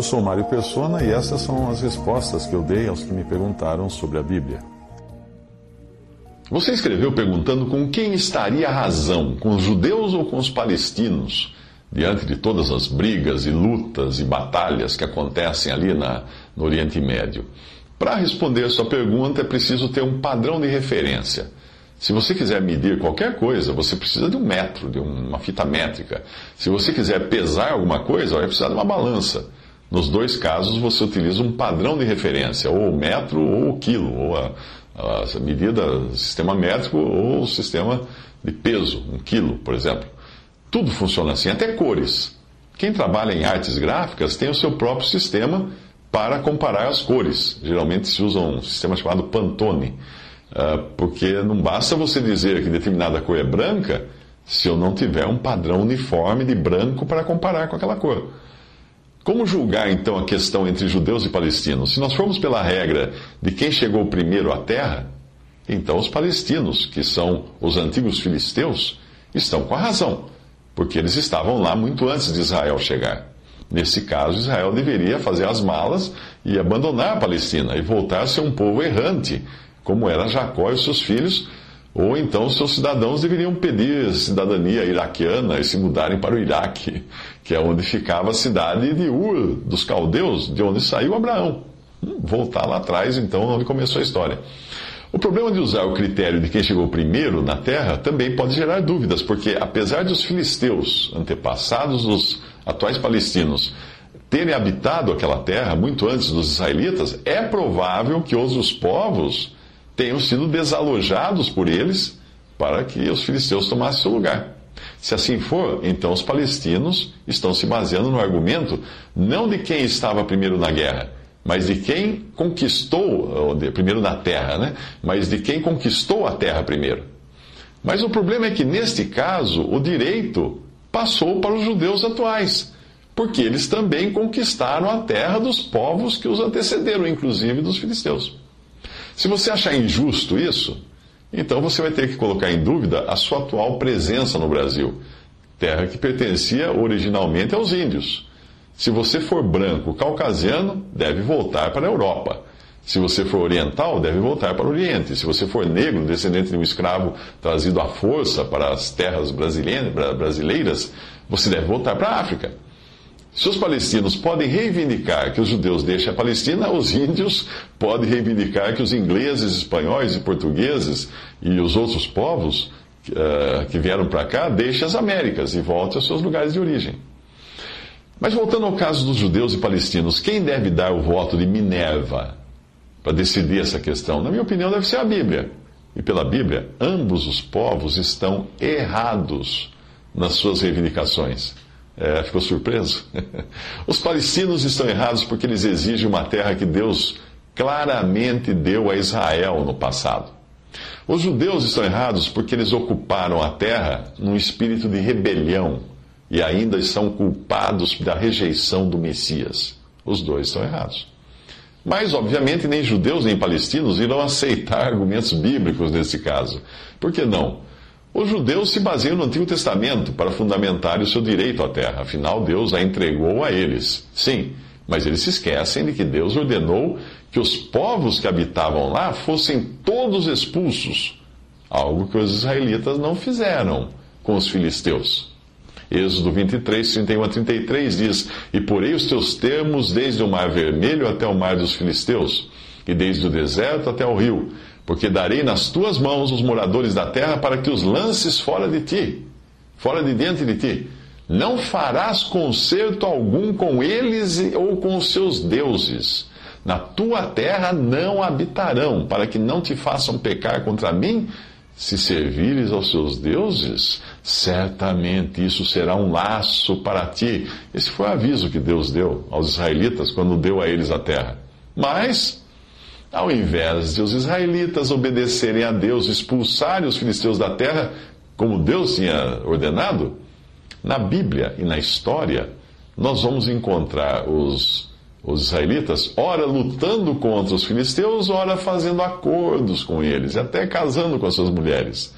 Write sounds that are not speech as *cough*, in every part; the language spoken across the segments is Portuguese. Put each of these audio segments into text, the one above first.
Eu sou Mário Persona e essas são as respostas que eu dei aos que me perguntaram sobre a Bíblia. Você escreveu perguntando com quem estaria a razão, com os judeus ou com os palestinos, diante de todas as brigas e lutas e batalhas que acontecem ali na, no Oriente Médio. Para responder sua pergunta, é preciso ter um padrão de referência. Se você quiser medir qualquer coisa, você precisa de um metro, de uma fita métrica. Se você quiser pesar alguma coisa, vai precisar de uma balança. Nos dois casos, você utiliza um padrão de referência, ou o metro ou o quilo, ou a, a medida, sistema métrico ou sistema de peso, um quilo, por exemplo. Tudo funciona assim, até cores. Quem trabalha em artes gráficas tem o seu próprio sistema para comparar as cores. Geralmente se usa um sistema chamado Pantone, ah, porque não basta você dizer que determinada cor é branca se eu não tiver um padrão uniforme de branco para comparar com aquela cor. Como julgar então a questão entre judeus e palestinos? Se nós formos pela regra de quem chegou primeiro à terra, então os palestinos, que são os antigos filisteus, estão com a razão, porque eles estavam lá muito antes de Israel chegar. Nesse caso, Israel deveria fazer as malas e abandonar a Palestina e voltar a ser um povo errante, como era Jacó e seus filhos, ou então seus cidadãos deveriam pedir cidadania iraquiana e se mudarem para o Iraque, que é onde ficava a cidade de Ur, dos caldeus, de onde saiu Abraão. Hum, voltar lá atrás, então, onde começou a história. O problema de usar o critério de quem chegou primeiro na terra também pode gerar dúvidas, porque apesar de os filisteus, antepassados dos atuais palestinos, terem habitado aquela terra muito antes dos israelitas, é provável que outros povos tenham sido desalojados por eles para que os filisteus tomassem seu lugar. Se assim for, então os palestinos estão se baseando no argumento não de quem estava primeiro na guerra, mas de quem conquistou, primeiro na terra, né? Mas de quem conquistou a terra primeiro. Mas o problema é que, neste caso, o direito passou para os judeus atuais, porque eles também conquistaram a terra dos povos que os antecederam, inclusive dos filisteus. Se você achar injusto isso, então você vai ter que colocar em dúvida a sua atual presença no Brasil, terra que pertencia originalmente aos índios. Se você for branco caucasiano, deve voltar para a Europa. Se você for oriental, deve voltar para o Oriente. Se você for negro, descendente de um escravo trazido à força para as terras brasileiras, você deve voltar para a África. Se os palestinos podem reivindicar que os judeus deixem a Palestina, os índios podem reivindicar que os ingleses, espanhóis e portugueses e os outros povos uh, que vieram para cá deixem as Américas e voltem aos seus lugares de origem. Mas voltando ao caso dos judeus e palestinos, quem deve dar o voto de Minerva para decidir essa questão? Na minha opinião, deve ser a Bíblia. E pela Bíblia, ambos os povos estão errados nas suas reivindicações. É, ficou surpreso? *laughs* Os palestinos estão errados porque eles exigem uma terra que Deus claramente deu a Israel no passado. Os judeus estão errados porque eles ocuparam a terra num espírito de rebelião e ainda são culpados da rejeição do Messias. Os dois estão errados. Mas, obviamente, nem judeus nem palestinos irão aceitar argumentos bíblicos nesse caso. Por que não? Os judeus se baseiam no Antigo Testamento para fundamentar o seu direito à terra, afinal, Deus a entregou a eles. Sim, mas eles se esquecem de que Deus ordenou que os povos que habitavam lá fossem todos expulsos, algo que os israelitas não fizeram com os filisteus. Êxodo 23, 31 a 33 diz: E porei os teus termos desde o mar vermelho até o mar dos filisteus, e desde o deserto até o rio porque darei nas tuas mãos os moradores da terra para que os lances fora de ti, fora de diante de ti. Não farás concerto algum com eles ou com os seus deuses. Na tua terra não habitarão, para que não te façam pecar contra mim, se servires aos seus deuses, Certamente isso será um laço para ti. Esse foi o aviso que Deus deu aos israelitas quando deu a eles a terra. Mas, ao invés de os israelitas obedecerem a Deus, expulsarem os filisteus da terra, como Deus tinha ordenado, na Bíblia e na história, nós vamos encontrar os, os israelitas, ora lutando contra os filisteus, ora fazendo acordos com eles, até casando com as suas mulheres.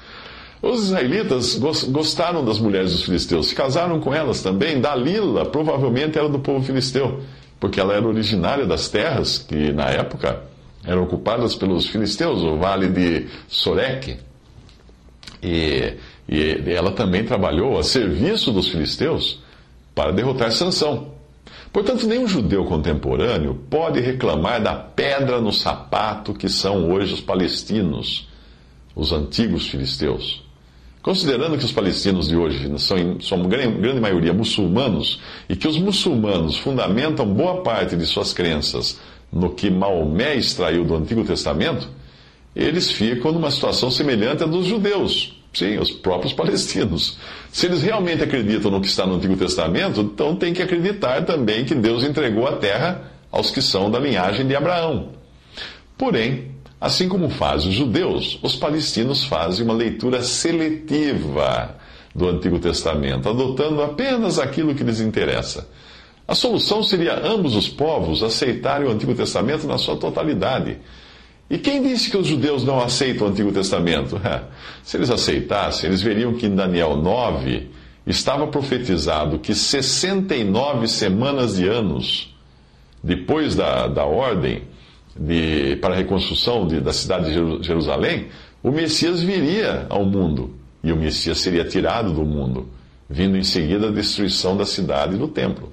Os israelitas gostaram das mulheres dos filisteus, se casaram com elas também. Dalila provavelmente era do povo filisteu, porque ela era originária das terras que, na época, eram ocupadas pelos filisteus, o vale de Sorek. E, e ela também trabalhou a serviço dos filisteus para derrotar Sansão. Portanto, nenhum judeu contemporâneo pode reclamar da pedra no sapato que são hoje os palestinos, os antigos filisteus. Considerando que os palestinos de hoje são, grande, grande maioria muçulmanos e que os muçulmanos fundamentam boa parte de suas crenças no que Maomé extraiu do Antigo Testamento, eles ficam numa situação semelhante à dos judeus, Sim, os próprios *laughs* palestinos. Se eles realmente acreditam no que está no Antigo Testamento, então tem que acreditar também que Deus entregou a terra aos que são da linhagem de Abraão. Porém, assim como fazem os judeus, os palestinos fazem uma leitura seletiva do Antigo Testamento, adotando apenas aquilo que lhes interessa. A solução seria ambos os povos aceitarem o Antigo Testamento na sua totalidade e quem disse que os judeus não aceitam o Antigo Testamento? *laughs* Se eles aceitassem, eles veriam que em Daniel 9 estava profetizado que 69 semanas de anos depois da, da ordem de, para a reconstrução de, da cidade de Jerusalém, o Messias viria ao mundo. E o Messias seria tirado do mundo, vindo em seguida a destruição da cidade e do templo.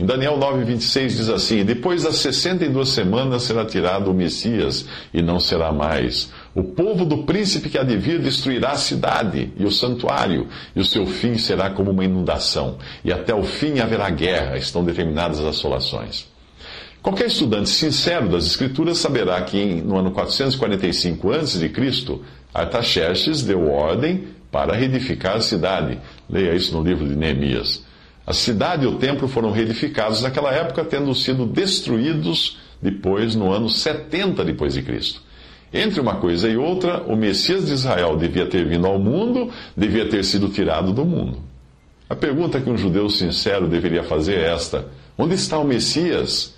Em Daniel 9,26 diz assim: Depois das 62 semanas será tirado o Messias, e não será mais. O povo do príncipe que há de vir destruirá a cidade e o santuário, e o seu fim será como uma inundação, e até o fim haverá guerra, estão determinadas as assolações. Qualquer estudante sincero das Escrituras saberá que no ano 445 a.C., Artaxerxes deu ordem para reedificar a cidade. Leia isso no livro de Neemias. A cidade e o templo foram reedificados naquela época, tendo sido destruídos depois no ano 70 depois de Cristo. Entre uma coisa e outra, o Messias de Israel devia ter vindo ao mundo, devia ter sido tirado do mundo. A pergunta que um judeu sincero deveria fazer é esta: onde está o Messias?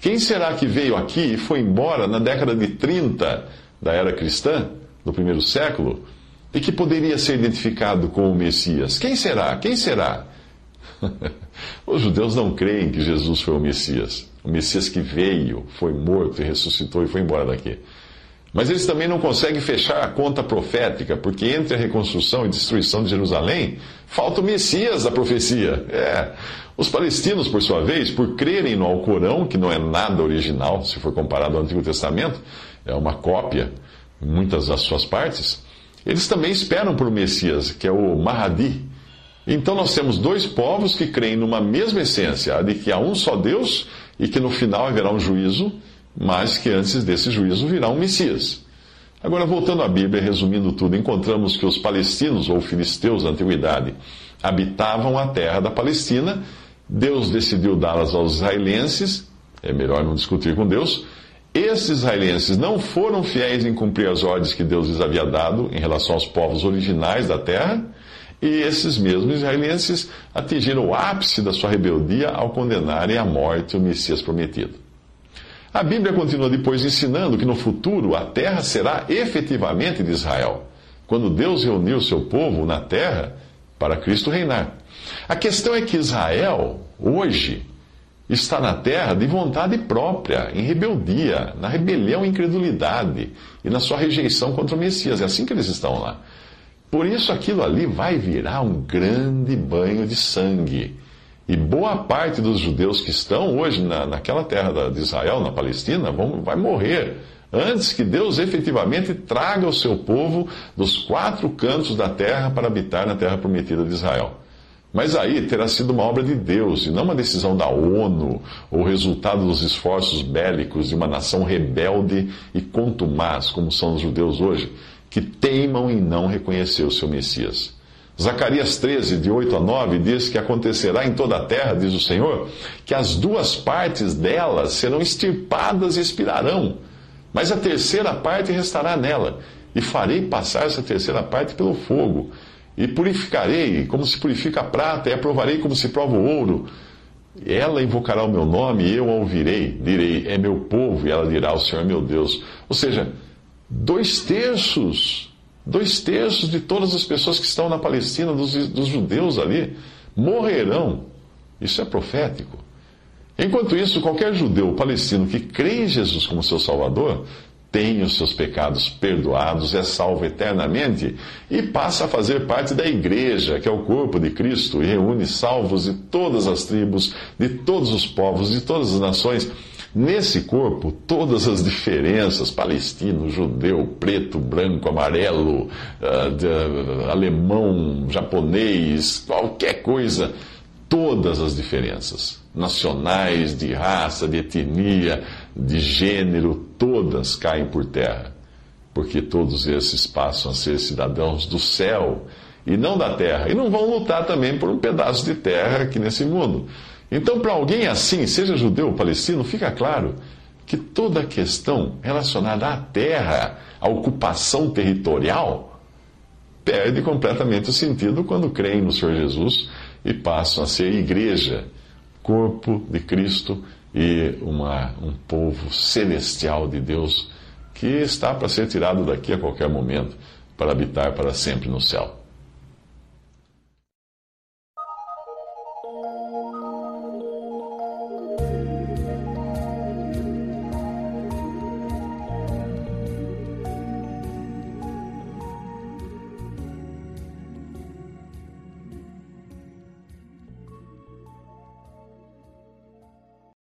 Quem será que veio aqui e foi embora na década de 30 da era cristã, do primeiro século, e que poderia ser identificado com o Messias? Quem será? Quem será? Os judeus não creem que Jesus foi o Messias. O Messias que veio, foi morto e ressuscitou e foi embora daqui. Mas eles também não conseguem fechar a conta profética, porque entre a reconstrução e destruição de Jerusalém, falta o Messias da profecia. É. Os palestinos, por sua vez, por crerem no Alcorão, que não é nada original, se for comparado ao Antigo Testamento, é uma cópia em muitas das suas partes, eles também esperam por o Messias, que é o Mahdi, então nós temos dois povos que creem numa mesma essência, a de que há um só Deus e que no final haverá um juízo, mas que antes desse juízo virá um Messias. Agora, voltando à Bíblia, resumindo tudo, encontramos que os palestinos ou filisteus da antiguidade habitavam a terra da Palestina. Deus decidiu dá-las aos israelenses, é melhor não discutir com Deus. Esses israelenses não foram fiéis em cumprir as ordens que Deus lhes havia dado em relação aos povos originais da terra. E esses mesmos israelenses atingiram o ápice da sua rebeldia ao condenarem à morte o Messias prometido. A Bíblia continua depois ensinando que no futuro a terra será efetivamente de Israel, quando Deus reuniu seu povo na terra para Cristo reinar. A questão é que Israel, hoje, está na terra de vontade própria, em rebeldia, na rebelião e incredulidade e na sua rejeição contra o Messias. É assim que eles estão lá. Por isso aquilo ali vai virar um grande banho de sangue. E boa parte dos judeus que estão hoje na, naquela terra de Israel, na Palestina, vão, vai morrer antes que Deus efetivamente traga o seu povo dos quatro cantos da terra para habitar na terra prometida de Israel. Mas aí terá sido uma obra de Deus e não uma decisão da ONU ou resultado dos esforços bélicos de uma nação rebelde e contumaz, como são os judeus hoje, que teimam em não reconhecer o seu Messias. Zacarias 13, de 8 a 9, diz que acontecerá em toda a terra, diz o Senhor, que as duas partes delas serão extirpadas e expirarão, mas a terceira parte restará nela, e farei passar essa terceira parte pelo fogo, e purificarei como se purifica a prata, e aprovarei como se prova o ouro. Ela invocará o meu nome, e eu a ouvirei, direi, é meu povo, e ela dirá, o Senhor é meu Deus. Ou seja, dois terços Dois terços de todas as pessoas que estão na Palestina, dos, dos judeus ali, morrerão. Isso é profético. Enquanto isso, qualquer judeu palestino que crê em Jesus como seu Salvador tem os seus pecados perdoados, é salvo eternamente e passa a fazer parte da igreja, que é o corpo de Cristo, e reúne salvos de todas as tribos, de todos os povos, de todas as nações Nesse corpo, todas as diferenças, palestino, judeu, preto, branco, amarelo, de, uh, alemão, japonês, qualquer coisa, todas as diferenças, nacionais, de raça, de etnia, de gênero, todas caem por terra, porque todos esses passam a ser cidadãos do céu e não da terra, e não vão lutar também por um pedaço de terra aqui nesse mundo. Então, para alguém assim, seja judeu ou palestino, fica claro que toda a questão relacionada à terra, à ocupação territorial, perde completamente o sentido quando creem no Senhor Jesus e passam a ser igreja, corpo de Cristo e uma, um povo celestial de Deus que está para ser tirado daqui a qualquer momento para habitar para sempre no céu.